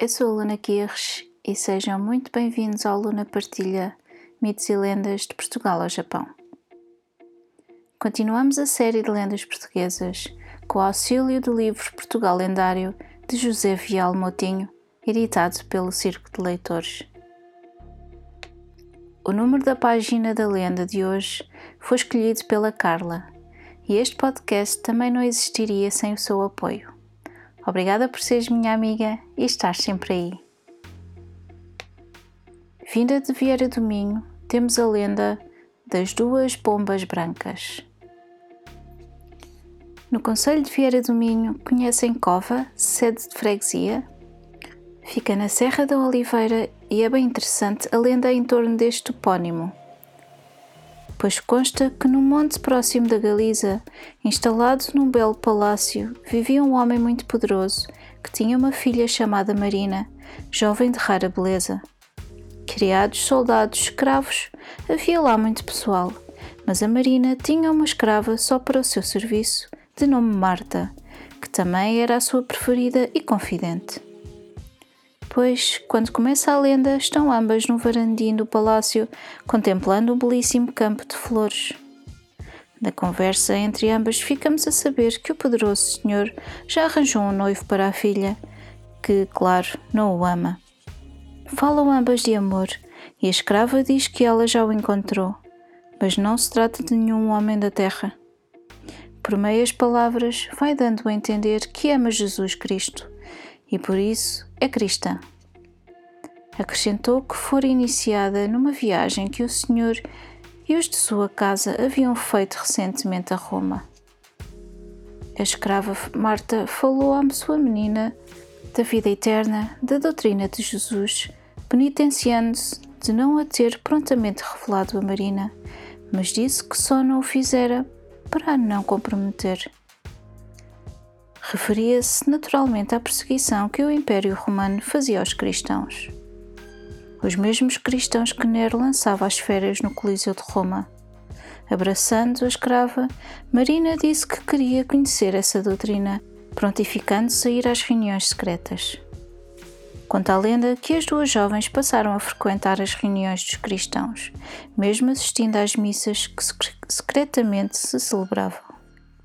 Eu sou a Luna Kirsch e sejam muito bem-vindos ao Luna Partilha Mitos e Lendas de Portugal ao Japão. Continuamos a série de lendas portuguesas com o auxílio do livro Portugal Lendário de José Vial Motinho, editado pelo Circo de Leitores. O número da página da lenda de hoje foi escolhido pela Carla e este podcast também não existiria sem o seu apoio. Obrigada por seres minha amiga e estar sempre aí. Vinda de Vieira do Minho, temos a lenda das duas bombas brancas. No Conselho de Vieira do Minho, conhecem Cova, sede de freguesia? Fica na Serra da Oliveira e é bem interessante a lenda em torno deste topónimo, pois consta que num monte próximo da Galiza, instalado num belo palácio, vivia um homem muito poderoso que tinha uma filha chamada Marina, jovem de rara beleza. Criados, soldados, escravos, havia lá muito pessoal, mas a Marina tinha uma escrava só para o seu serviço de nome Marta, que também era a sua preferida e confidente. Pois, quando começa a lenda, estão ambas no varandim do palácio, contemplando um belíssimo campo de flores. Na conversa entre ambas, ficamos a saber que o poderoso senhor já arranjou um noivo para a filha, que, claro, não o ama. Falam ambas de amor e a escrava diz que ela já o encontrou, mas não se trata de nenhum homem da terra por meias palavras, vai dando a entender que ama Jesus Cristo e por isso é cristã. Acrescentou que fora iniciada numa viagem que o Senhor e os de sua casa haviam feito recentemente a Roma. A escrava Marta falou à sua menina da vida eterna, da doutrina de Jesus, penitenciando-se de não a ter prontamente revelado a Marina, mas disse que só não o fizera para a não comprometer. Referia-se naturalmente à perseguição que o Império Romano fazia aos cristãos. Os mesmos cristãos que Nero lançava às férias no Coliseu de Roma. Abraçando a escrava, Marina disse que queria conhecer essa doutrina, prontificando-se a ir às reuniões secretas. Conta a lenda que as duas jovens passaram a frequentar as reuniões dos cristãos, mesmo assistindo às missas que secretamente se celebravam.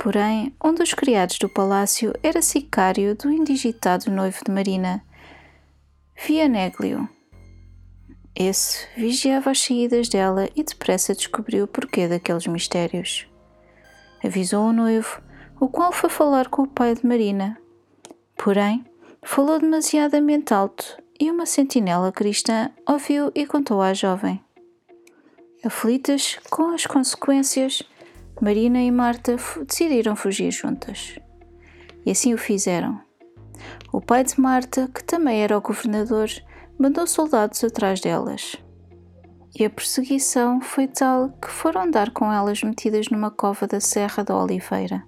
Porém, um dos criados do palácio era sicário do indigitado noivo de Marina, Vianéglio. Esse vigiava as saídas dela e depressa descobriu o porquê daqueles mistérios. Avisou o noivo, o qual foi falar com o pai de Marina. Porém, Falou demasiadamente alto e uma sentinela cristã ouviu e contou à jovem. Aflitas com as consequências, Marina e Marta decidiram fugir juntas. E assim o fizeram. O pai de Marta, que também era o governador, mandou soldados atrás delas. E a perseguição foi tal que foram dar com elas metidas numa cova da Serra da Oliveira.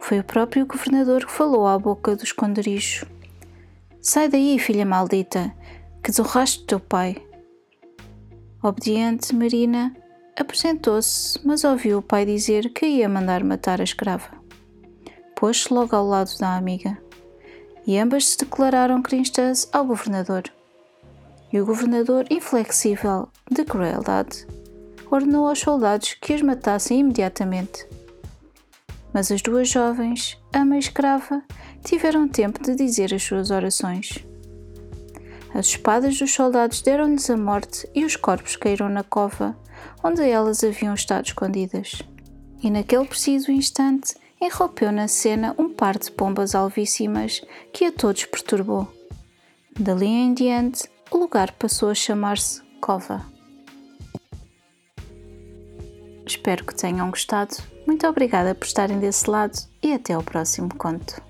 Foi o próprio governador que falou à boca do esconderijo. Sai daí, filha maldita, que desonraste teu pai. Obediente, Marina apresentou-se, mas ouviu o pai dizer que ia mandar matar a escrava. Pôs-se logo ao lado da amiga, e ambas se declararam cristãs ao governador. E o governador, inflexível de crueldade, ordenou aos soldados que as matassem imediatamente. Mas as duas jovens, ama e escrava, tiveram tempo de dizer as suas orações. As espadas dos soldados deram-lhes a morte e os corpos caíram na cova onde elas haviam estado escondidas. E naquele preciso instante enrompeu na cena um par de pombas alvíssimas que a todos perturbou. Dali em diante, o lugar passou a chamar-se Cova. Espero que tenham gostado. Muito obrigada por estarem desse lado e até ao próximo conto.